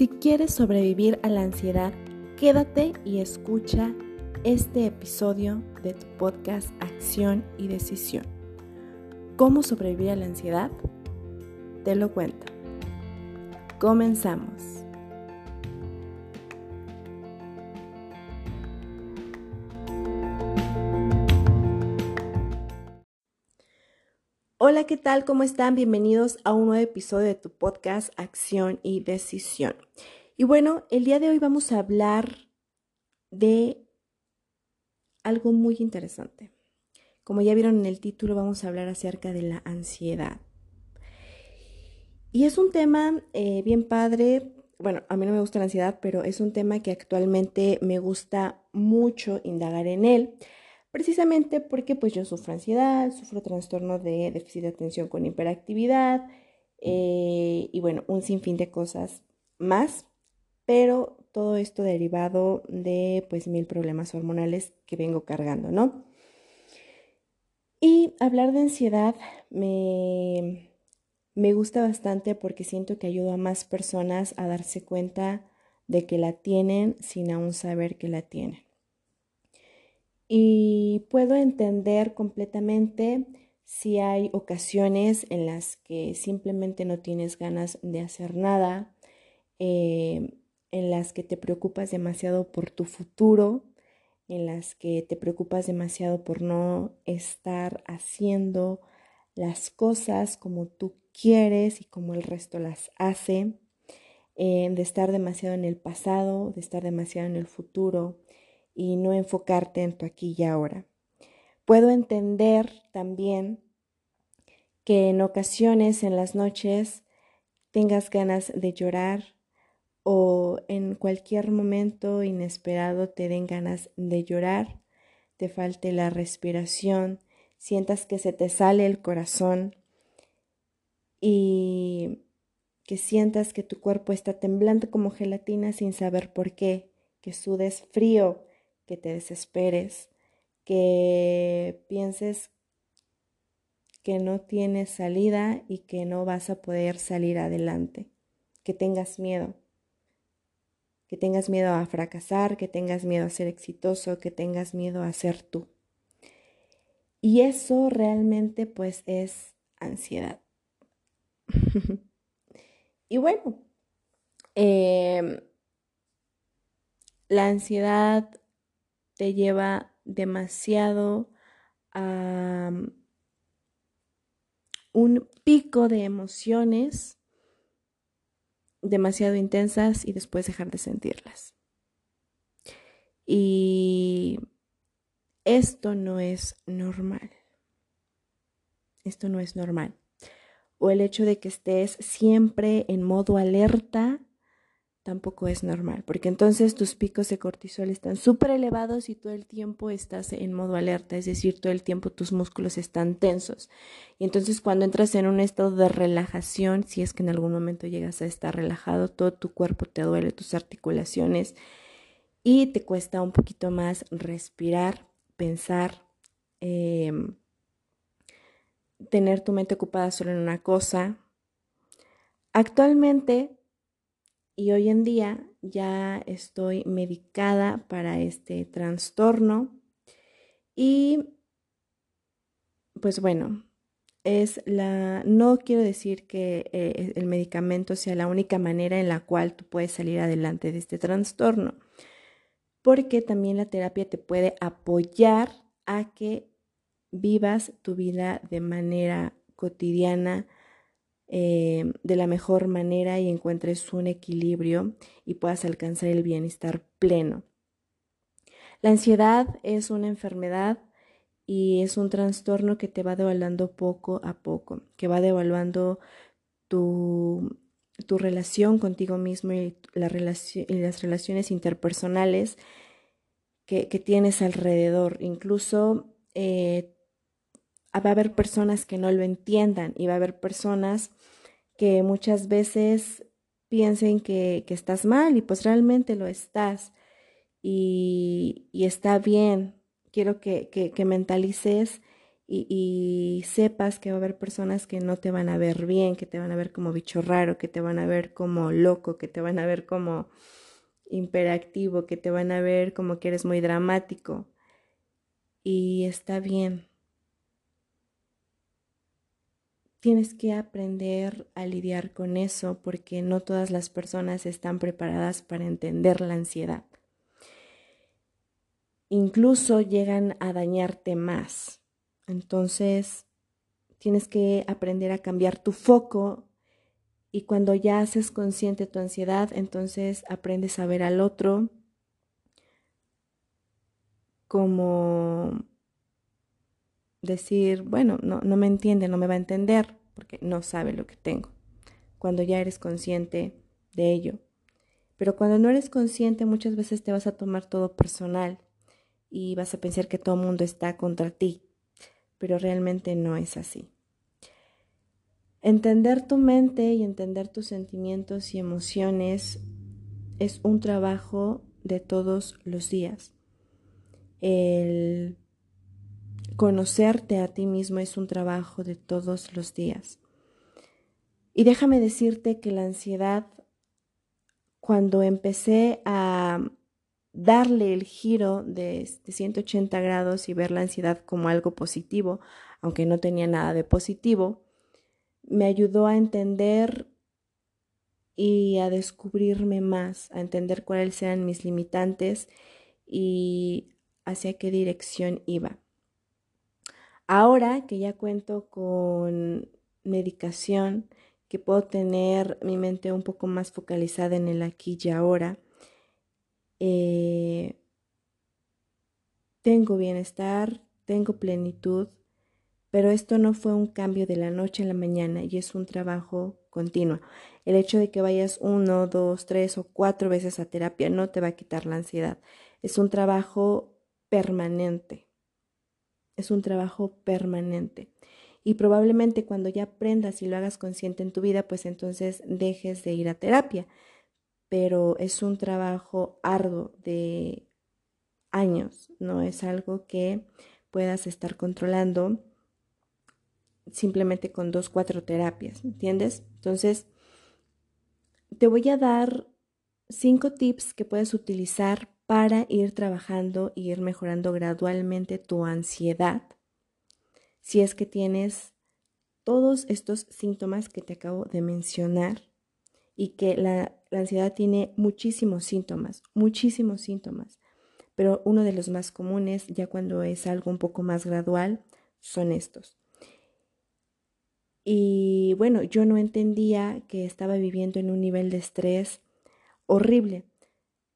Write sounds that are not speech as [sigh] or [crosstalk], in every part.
Si quieres sobrevivir a la ansiedad, quédate y escucha este episodio de tu podcast Acción y Decisión. ¿Cómo sobrevivir a la ansiedad? Te lo cuento. Comenzamos. Hola, ¿qué tal? ¿Cómo están? Bienvenidos a un nuevo episodio de tu podcast Acción y Decisión. Y bueno, el día de hoy vamos a hablar de algo muy interesante. Como ya vieron en el título, vamos a hablar acerca de la ansiedad. Y es un tema eh, bien padre. Bueno, a mí no me gusta la ansiedad, pero es un tema que actualmente me gusta mucho indagar en él precisamente porque pues yo sufro ansiedad, sufro trastorno de déficit de atención con hiperactividad eh, y bueno, un sinfín de cosas más, pero todo esto derivado de pues mil problemas hormonales que vengo cargando, ¿no? Y hablar de ansiedad me, me gusta bastante porque siento que ayuda a más personas a darse cuenta de que la tienen sin aún saber que la tienen y puedo entender completamente si hay ocasiones en las que simplemente no tienes ganas de hacer nada, eh, en las que te preocupas demasiado por tu futuro, en las que te preocupas demasiado por no estar haciendo las cosas como tú quieres y como el resto las hace, eh, de estar demasiado en el pasado, de estar demasiado en el futuro, y no enfocarte en tu aquí y ahora. Puedo entender también que en ocasiones en las noches tengas ganas de llorar o en cualquier momento inesperado te den ganas de llorar, te falte la respiración, sientas que se te sale el corazón y que sientas que tu cuerpo está temblando como gelatina sin saber por qué, que sudes frío, que te desesperes, que pienses que no tienes salida y que no vas a poder salir adelante, que tengas miedo, que tengas miedo a fracasar, que tengas miedo a ser exitoso, que tengas miedo a ser tú. Y eso realmente pues es ansiedad. [laughs] y bueno, em, la ansiedad te lleva demasiado a mm, un pico de emociones demasiado intensas y después dejar de sentirlas. Y esto no es normal. Esto no es normal. O el hecho de que estés siempre en modo alerta tampoco es normal, porque entonces tus picos de cortisol están súper elevados y todo el tiempo estás en modo alerta, es decir, todo el tiempo tus músculos están tensos. Y entonces cuando entras en un estado de relajación, si es que en algún momento llegas a estar relajado, todo tu cuerpo te duele, tus articulaciones, y te cuesta un poquito más respirar, pensar, em, tener tu mente ocupada solo en una cosa. Actualmente y hoy en día ya estoy medicada para este trastorno y pues bueno, es la no quiero decir que eh, el medicamento sea la única manera en la cual tú puedes salir adelante de este trastorno, porque también la terapia te puede apoyar a que vivas tu vida de manera cotidiana, eh, de la mejor manera y encuentres un equilibrio y puedas alcanzar el bienestar pleno. La ansiedad es una enfermedad y es un trastorno que te va devaluando poco a poco, que va devaluando tu, tu relación contigo mismo y, la y las relaciones interpersonales que, tienes alrededor. Incluso eh, va a haber personas que no lo entiendan y va a haber personas que muchas veces piensen que, estás mal y pues realmente lo estás y, está bien. Quiero que, que, mentalices y, sepas que va a haber personas que no te van a ver bien, que te van a ver como bicho raro, que te van a ver como loco, que te van a ver como imperactivo, que te van a ver como que eres muy dramático. Y está bien. Tienes que aprender a lidiar con eso porque no todas las personas están preparadas para entender la ansiedad. Incluso llegan a dañarte más. Entonces, tienes que aprender a cambiar tu foco y cuando ya haces consciente tu ansiedad, entonces aprendes a ver al otro como decir, bueno, no, no me entiende, no me va a entender, porque no sabe lo que tengo. Cuando ya eres consciente de ello. Pero cuando no eres consciente, muchas veces te vas a tomar todo personal y vas a pensar que todo el mundo está contra ti, pero realmente no es así. Entender tu mente y entender tus sentimientos y emociones es un trabajo de todos los días. El conocerte a ti mismo es un trabajo de todos los días. Y déjame decirte que la ansiedad, cuando empecé a darle el giro de, 180 grados y ver la ansiedad como algo positivo, aunque no tenía nada de positivo, me ayudó a entender y a descubrirme más, a entender cuáles eran mis limitantes y hacia qué dirección iba. Ahora que ya cuento con medicación, que puedo tener mi mente un poco más focalizada en el aquí y ahora, eh, tengo bienestar, tengo plenitud, pero esto no fue un cambio de la noche a la mañana y es un trabajo continuo. El hecho de que vayas uno, dos, tres o cuatro veces a terapia no te va a quitar la ansiedad. Es un trabajo permanente. Es un trabajo permanente. Y probablemente cuando ya aprendas y lo hagas consciente en tu vida, pues entonces dejes de ir a terapia pero es un trabajo arduo de años, no es algo que puedas estar controlando simplemente con dos, cuatro terapias, ¿entiendes? Entonces, te voy a dar cinco tips que puedes utilizar para ir trabajando y ir mejorando gradualmente tu ansiedad. Si es que tienes todos estos síntomas que te acabo de mencionar y que la la ansiedad tiene muchísimos síntomas, muchísimos síntomas, pero uno de los más comunes, ya cuando es algo un poco más gradual, son estos. Y bueno, yo no entendía que estaba viviendo en un nivel de estrés horrible.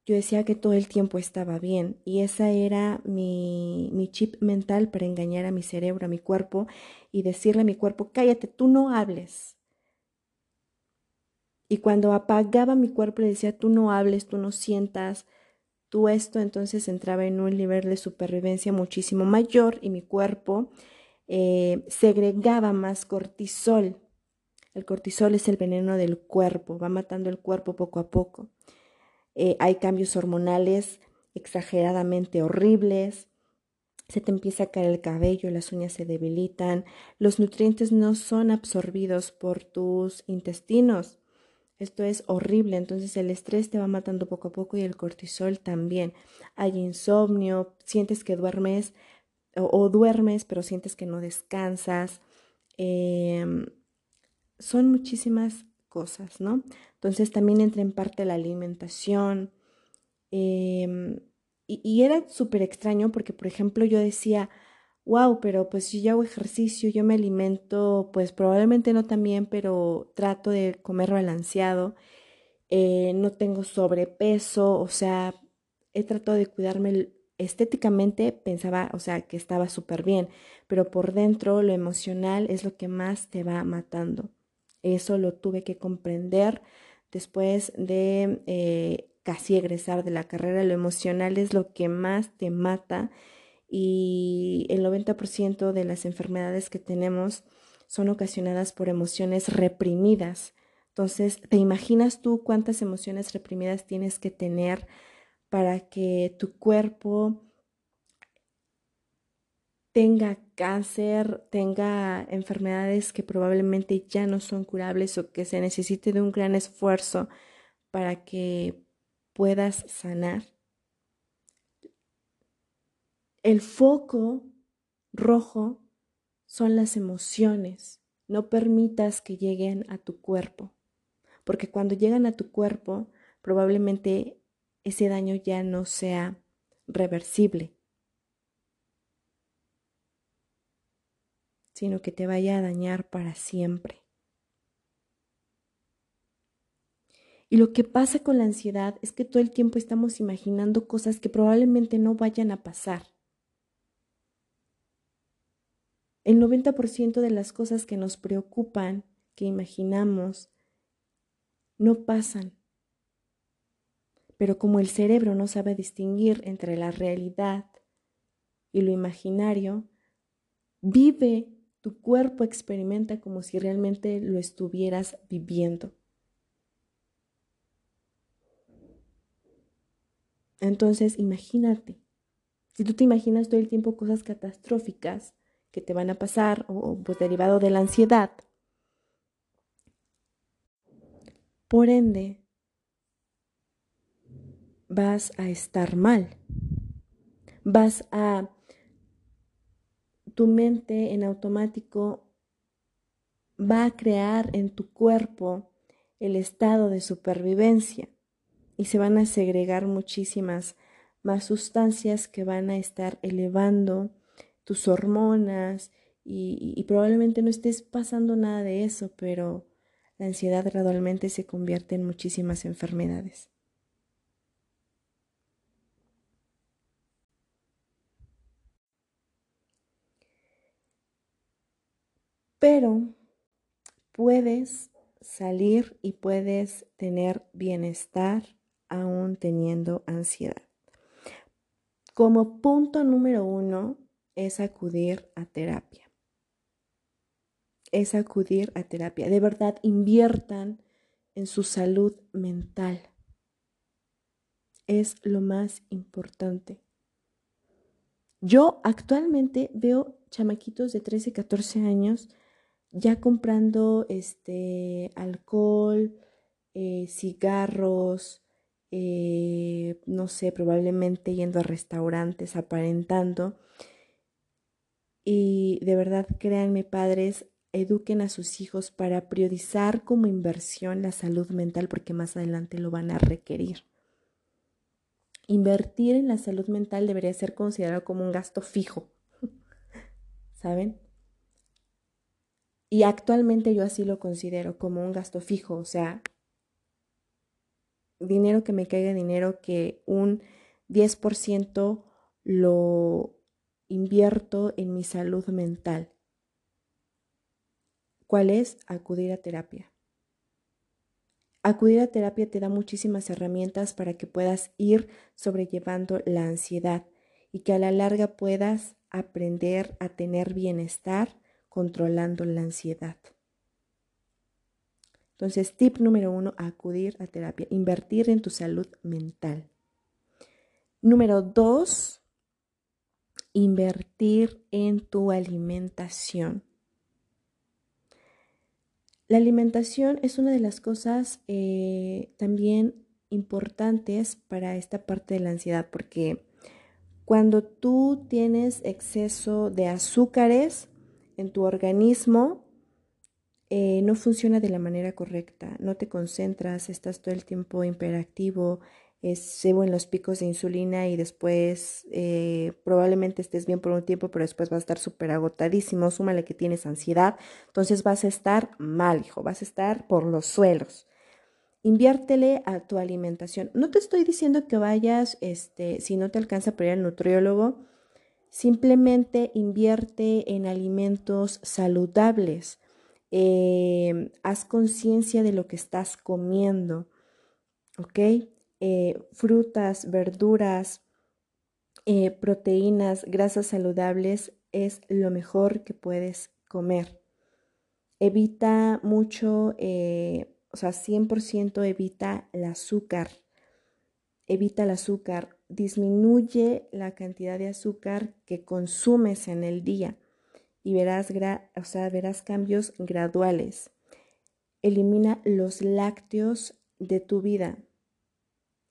Yo decía que todo el tiempo estaba bien y esa era mi, mi, chip mental para engañar a mi cerebro, a mi cuerpo y decirle a mi cuerpo, cállate, tú no hables, y cuando apagaba mi cuerpo le decía, tú no hables, tú no sientas, tú esto, entonces entraba en un nivel de supervivencia muchísimo mayor y mi cuerpo eh, segregaba más cortisol. El cortisol es el veneno del cuerpo, va matando el cuerpo poco a poco. Eh, hay cambios hormonales exageradamente horribles, se te empieza a caer el cabello, las uñas se debilitan, los nutrientes no son absorbidos por tus intestinos. Esto es horrible, entonces el estrés te va matando poco a poco y el cortisol también. Hay insomnio, sientes que duermes o, duermes, pero sientes que no descansas. Em, son muchísimas cosas, ¿no? Entonces también entra en parte la alimentación. Em, y, era súper extraño porque, por ejemplo, yo decía, wow, pero pues yo hago ejercicio, yo me alimento, pues probablemente no también, pero trato de comer balanceado, eh, no tengo sobrepeso, o sea, he tratado de cuidarme estéticamente, pensaba, o sea, que estaba súper bien, pero por dentro lo emocional es lo que más te va matando. Eso lo tuve que comprender después de eh, casi egresar de la carrera, lo emocional es lo que más te mata y el 90% de las enfermedades que tenemos son ocasionadas por emociones reprimidas. Entonces, ¿te imaginas tú cuántas emociones reprimidas tienes que tener para que tu cuerpo tenga cáncer, tenga enfermedades que probablemente ya no son curables o que se necesite de un gran esfuerzo para que puedas sanar. El foco rojo son las emociones. No permitas que lleguen a tu cuerpo, porque cuando llegan a tu cuerpo, probablemente ese daño ya no sea reversible, sino que te vaya a dañar para siempre. Y lo que pasa con la ansiedad es que todo el tiempo estamos imaginando cosas que probablemente no vayan a pasar. El 90% de las cosas que nos preocupan, que imaginamos, no pasan. Pero como el cerebro no sabe distinguir entre la realidad y lo imaginario, vive, tu cuerpo experimenta como si realmente lo estuvieras viviendo. Entonces, imagínate, si tú te imaginas todo el tiempo cosas catastróficas que te van a pasar o pues derivado de la ansiedad, por ende, vas a estar mal. Vas a, tu mente en automático va a crear en tu cuerpo el estado de supervivencia y se van a segregar muchísimas más sustancias que van a estar elevando tus hormonas y, probablemente no estés pasando nada de eso, pero la ansiedad gradualmente se convierte en muchísimas enfermedades. Pero puedes salir y puedes tener bienestar aún teniendo ansiedad. Como punto número uno es acudir a terapia. Es acudir a terapia. De verdad, inviertan en su salud mental. Es lo más importante. Yo actualmente veo chamaquitos de 13, 14 años ya comprando este alcohol, eh, cigarros, eh, no sé, probablemente yendo a restaurantes, aparentando. Y de verdad, créanme, padres, eduquen a sus hijos para priorizar como inversión la salud mental porque más adelante lo van a requerir. Invertir en la salud mental debería ser considerado como un gasto fijo, [laughs] ¿saben? Y actualmente yo así lo considero como un gasto fijo, o sea, dinero que me caiga dinero que un 10% lo invierto en mi salud mental. ¿Cuál es? Acudir a terapia. Acudir a terapia te da muchísimas herramientas para que puedas ir sobrellevando la ansiedad y que a la larga puedas aprender a tener bienestar controlando la ansiedad. Entonces, tip número uno, acudir a terapia, invertir en tu salud mental. Número dos, invertir en tu alimentación. La alimentación es una de las cosas eh, también importantes para esta parte de la ansiedad, porque cuando tú tienes exceso de azúcares, en tu organismo eh, no funciona de la manera correcta, no te concentras, estás todo el tiempo hiperactivo, se en los picos de insulina y después eh, probablemente estés bien por un tiempo, pero después vas a estar súper agotadísimo, súmale que tienes ansiedad, entonces vas a estar mal, hijo, vas a estar por los suelos. Inviértele a tu alimentación. No te estoy diciendo que vayas, este, si no te alcanza para ir al nutriólogo, Simplemente invierte en alimentos saludables. Eh, haz conciencia de lo que estás comiendo. ¿Ok? Eh, frutas, verduras, eh, proteínas, grasas saludables es lo mejor que puedes comer. Evita mucho, o sea, 100% evita el azúcar. Evita el azúcar disminuye la cantidad de azúcar que consumes en el día y verás, o sea, verás cambios graduales. Elimina los lácteos de tu vida.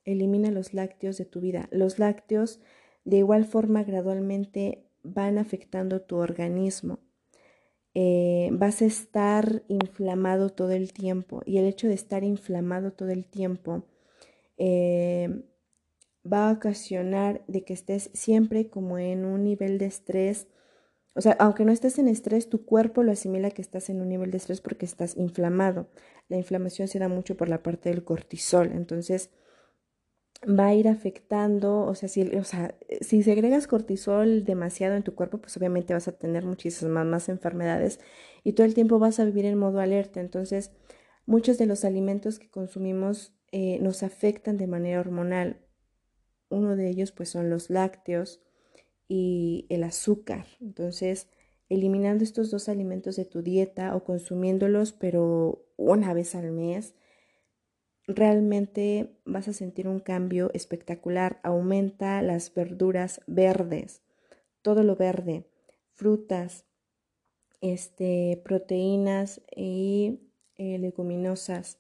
Elimina los lácteos de tu vida. Los lácteos de igual forma gradualmente van afectando tu organismo. Eh, vas a estar inflamado todo el tiempo y el hecho de estar inflamado todo el tiempo eh, va a ocasionar de que estés siempre como en un nivel de estrés. O sea, aunque no estés en estrés, tu cuerpo lo asimila que estás en un nivel de estrés porque estás inflamado. La inflamación se da mucho por la parte del cortisol. Entonces, va a ir afectando, o sea, si, segregas cortisol demasiado en tu cuerpo, pues obviamente vas a tener muchísimas más enfermedades y todo el tiempo vas a vivir en modo alerta. Entonces, muchos de los alimentos que consumimos eh, nos afectan de manera hormonal. Uno de ellos, pues, son los lácteos y el azúcar. Entonces, eliminando estos dos alimentos de tu dieta o consumiéndolos, pero una vez al mes, realmente vas a sentir un cambio espectacular. Aumenta las verduras verdes, todo lo verde, frutas, este, proteínas y eh, leguminosas.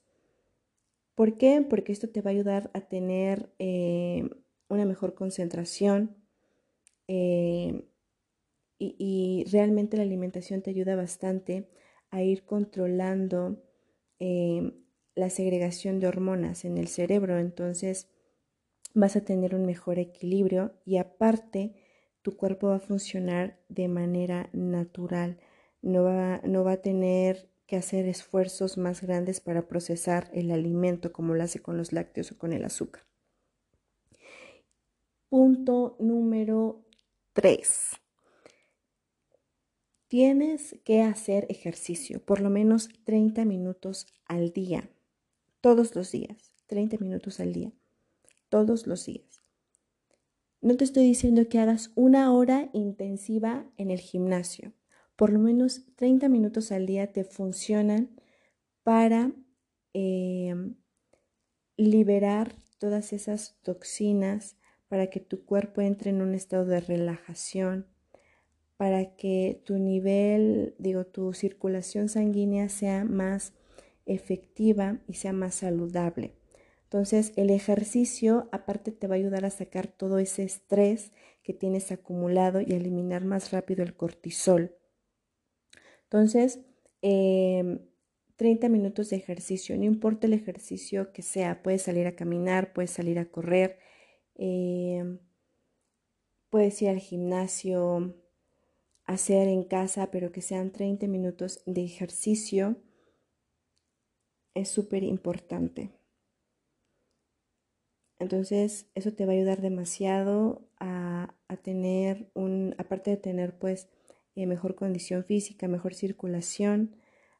¿Por qué? Porque esto te va a ayudar a tener eh, una mejor concentración eh, y, realmente la alimentación te ayuda bastante a ir controlando la segregación de hormonas en el cerebro, entonces vas a tener un mejor equilibrio y aparte tu cuerpo va a funcionar de manera natural, no va, no va a tener que hacer esfuerzos más grandes para procesar el alimento como lo hace con los lácteos o con el azúcar. Punto número 3. Tienes que hacer ejercicio por lo menos 30 minutos al día todos los días, 30 minutos al día, todos los días. No te estoy diciendo que hagas una hora intensiva en el gimnasio. Por lo menos 30 minutos al día te funcionan para em, liberar todas esas toxinas, para que tu cuerpo entre en un estado de relajación, para que tu nivel, digo, tu circulación sanguínea sea más efectiva y sea más saludable. Entonces, el ejercicio aparte te va a ayudar a sacar todo ese estrés que tienes acumulado y a eliminar más rápido el cortisol. Entonces, 30 em, minutos de ejercicio, no importa el ejercicio que sea, puedes salir a caminar, puedes salir a correr, em, puedes ir al gimnasio, hacer en casa, pero que sean 30 minutos de ejercicio es súper importante. Entonces, eso te va a ayudar demasiado a, tener un, aparte de tener pues eh, mejor condición física, mejor circulación,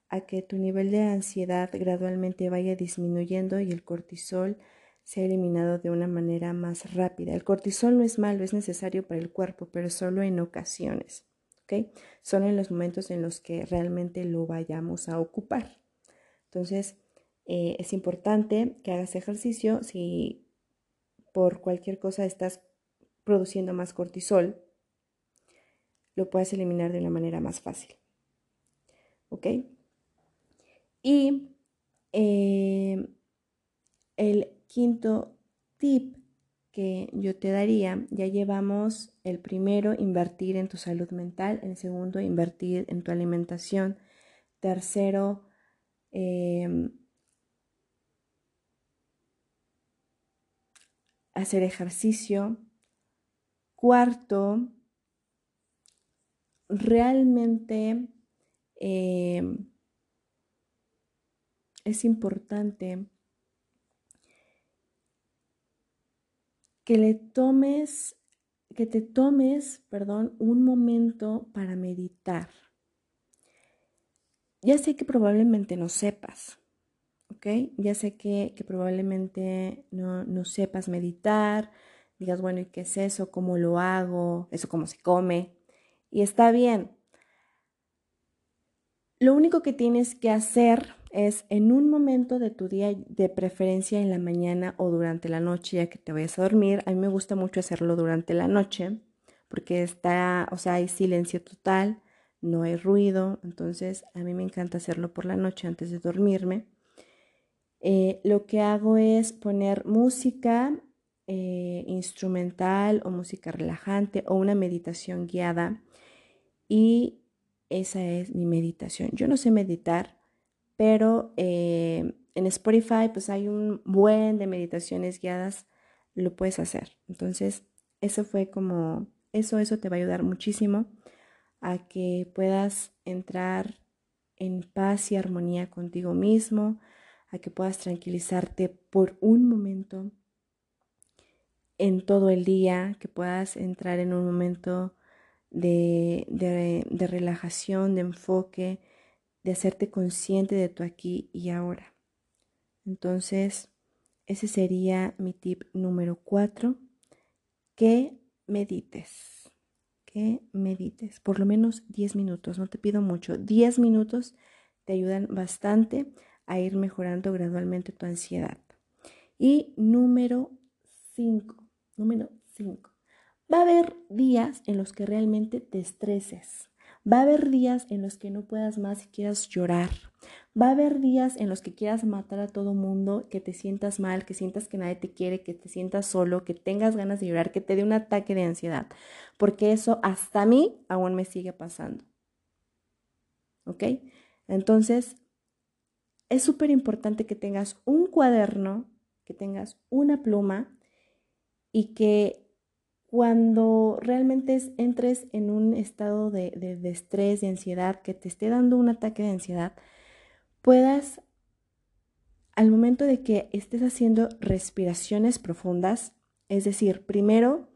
a que tu nivel de ansiedad gradualmente vaya disminuyendo y el cortisol sea eliminado de una manera más rápida. El cortisol no es malo, es necesario para el cuerpo, pero solo en ocasiones, ¿ok? Solo en los momentos en los que realmente lo vayamos a ocupar. Entonces, eh, es importante que hagas ejercicio si por cualquier cosa estás produciendo más cortisol, lo puedes eliminar de una manera más fácil. ¿Ok? Y eh, el quinto tip que yo te daría, ya llevamos el primero, invertir en tu salud mental, el segundo, invertir en tu alimentación, tercero, eh, hacer ejercicio. Cuarto, realmente em, es importante que le tomes, que te tomes, perdón, un momento para meditar. Ya sé que probablemente no sepas, ya sé que, probablemente no, sepas meditar, digas, bueno, ¿y qué es eso? ¿Cómo lo hago? ¿Eso cómo se come? Y está bien. Lo único que tienes que hacer es en un momento de tu día, de preferencia en la mañana o durante la noche, ya que te vayas a dormir. A mí me gusta mucho hacerlo durante la noche, porque está, o sea, hay silencio total, no hay ruido, entonces a mí me encanta hacerlo por la noche antes de dormirme. Eh, lo que hago es poner música eh, instrumental o música relajante o una meditación guiada y esa es mi meditación. Yo no sé meditar, pero eh, en Spotify pues hay un buen de meditaciones guiadas, lo puedes hacer. Entonces, eso fue como, eso, eso te va a ayudar muchísimo a que puedas entrar en paz y armonía contigo mismo, a que puedas tranquilizarte por un momento en todo el día, que puedas entrar en un momento de, de, relajación, de enfoque, de hacerte consciente de tu aquí y ahora. Entonces, ese sería mi tip número cuatro, que medites, que medites, por lo menos 10 minutos, no te pido mucho, 10 minutos te ayudan bastante a ir mejorando gradualmente tu ansiedad. Y número 5, número 5. Va a haber días en los que realmente te estreses. Va a haber días en los que no puedas más y quieras llorar. Va a haber días en los que quieras matar a todo mundo, que te sientas mal, que sientas que nadie te quiere, que te sientas solo, que tengas ganas de llorar, que te dé un ataque de ansiedad. Porque eso hasta a mí aún me sigue pasando. ¿Ok? Entonces, es súper importante que tengas un cuaderno, que tengas una pluma y que cuando realmente entres en un estado de, de, estrés, de ansiedad, que te esté dando un ataque de ansiedad, puedas, al momento de que estés haciendo respiraciones profundas, es decir, primero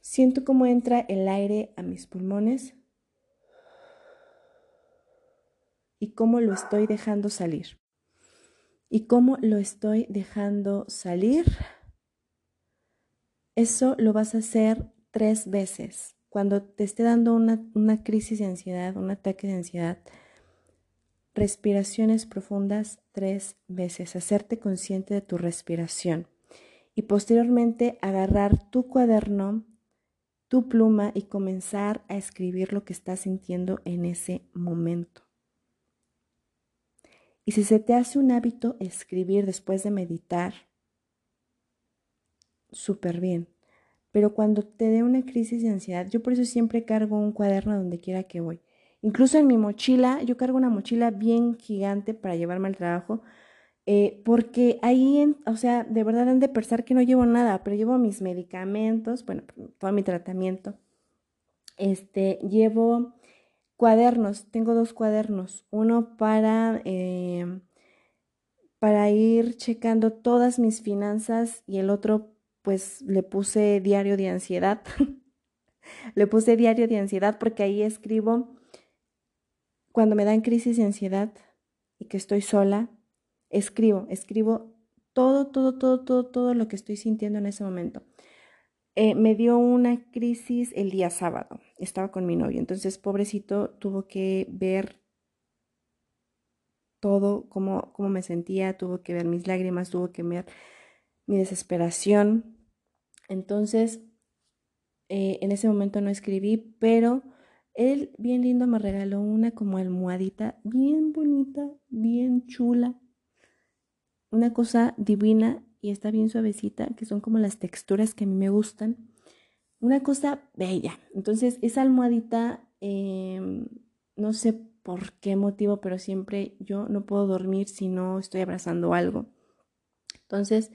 siento cómo entra el aire a mis pulmones y cómo lo estoy dejando salir. ¿Y cómo lo estoy dejando salir? Eso lo vas a hacer tres veces. Cuando te esté dando una, crisis de ansiedad, un ataque de ansiedad, respiraciones profundas tres veces, hacerte consciente de tu respiración y posteriormente agarrar tu cuaderno, tu pluma y comenzar a escribir lo que estás sintiendo en ese momento. Y si se te hace un hábito escribir después de meditar, súper bien. Pero cuando te dé una crisis de ansiedad, yo por eso siempre cargo un cuaderno donde quiera que voy. Incluso en mi mochila, yo cargo una mochila bien gigante para llevarme al trabajo, eh, porque ahí, o sea, de verdad han de pensar que no llevo nada, pero llevo mis medicamentos, bueno, todo mi tratamiento. Este, llevo Cuadernos, tengo dos cuadernos, uno para, eh, para ir checando todas mis finanzas y el otro pues le puse diario de ansiedad. [laughs] le puse diario de ansiedad porque ahí escribo cuando me dan crisis de ansiedad y que estoy sola, escribo, escribo todo, todo, todo, todo, todo lo que estoy sintiendo en ese momento. Eh, me dio una crisis el día sábado. Estaba con mi novio. Entonces, pobrecito, tuvo que ver todo, cómo, cómo me sentía, tuvo que ver mis lágrimas, tuvo que ver mi desesperación. Entonces, eh, en ese momento no escribí, pero él, bien lindo, me regaló una como almohadita, bien bonita, bien chula. Una cosa divina y está bien suavecita, que son como las texturas que a mí me gustan. Una cosa bella. Entonces, esa almohadita, em, no sé por qué motivo, pero siempre yo no puedo dormir si no estoy abrazando algo. Entonces,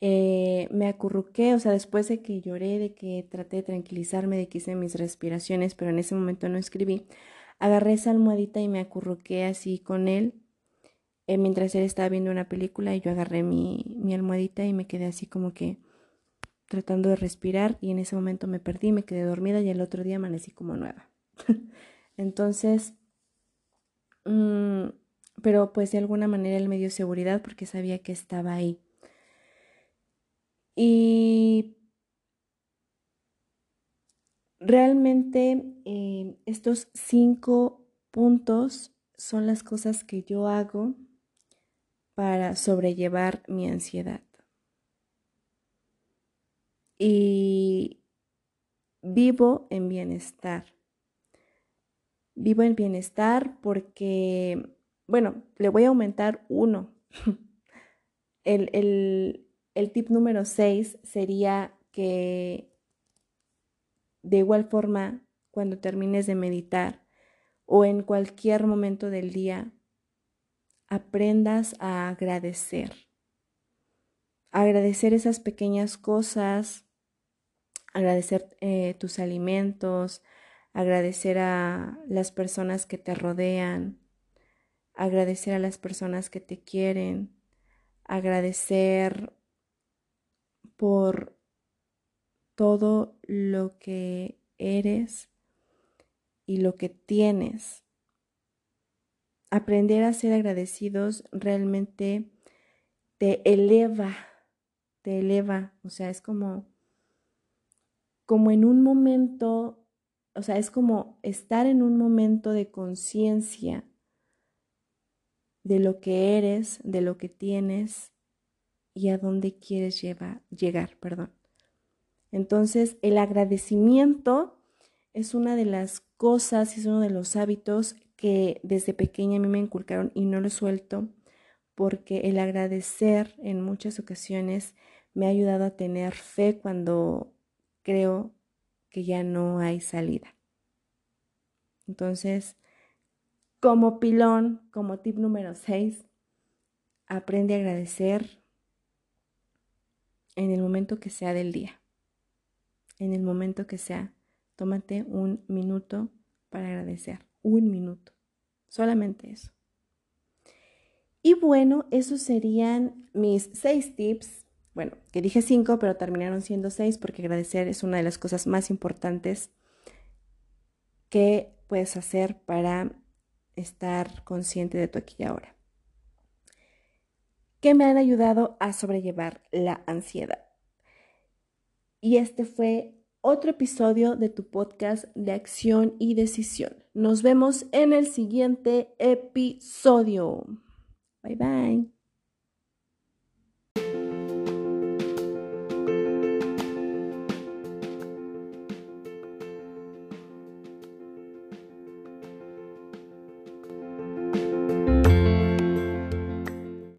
eh, me acurruqué, o sea, después de que lloré, de que traté de tranquilizarme, de que hice mis respiraciones, pero en ese momento no escribí, agarré esa almohadita y me acurruqué así con él eh, mientras él estaba viendo una película y yo agarré mi, mi almohadita y me quedé así como que tratando de respirar y en ese momento me perdí, me quedé dormida y el otro día amanecí como nueva. [laughs] Entonces, mm, pero pues de alguna manera él me dio seguridad porque sabía que estaba ahí. Y realmente eh, estos cinco puntos son las cosas que yo hago para sobrellevar mi ansiedad. Y vivo en bienestar. Vivo en bienestar porque, bueno, le voy a aumentar uno. [laughs] el, el, el tip número seis sería que de igual forma, cuando termines de meditar o en cualquier momento del día, aprendas a agradecer. Agradecer esas pequeñas cosas, agradecer eh, tus alimentos, agradecer a las personas que te rodean, agradecer a las personas que te quieren, agradecer por todo lo que eres y lo que tienes. Aprender a ser agradecidos realmente te eleva, te eleva, o sea, es como como en un momento, o sea, es como estar en un momento de conciencia de lo que eres, de lo que tienes y a dónde quieres llegar, perdón. Entonces, el agradecimiento es una de las cosas, es uno de los hábitos que desde pequeña a mí me inculcaron y no lo suelto porque el agradecer en muchas ocasiones me ha ayudado a tener fe cuando creo que ya no hay salida. Entonces, como pilón, como tip número 6, aprende a agradecer en el momento que sea del día en el momento que sea. Tómate un minuto para agradecer. Un minuto. Solamente eso. Y bueno, esos serían mis seis tips. Bueno, que dije cinco, pero terminaron siendo seis porque agradecer es una de las cosas más importantes que puedes hacer para estar consciente de tu aquí y ahora. Que me han ayudado a sobrellevar la ansiedad. Y este fue otro episodio de tu podcast de acción y decisión. Nos vemos en el siguiente episodio. Bye bye.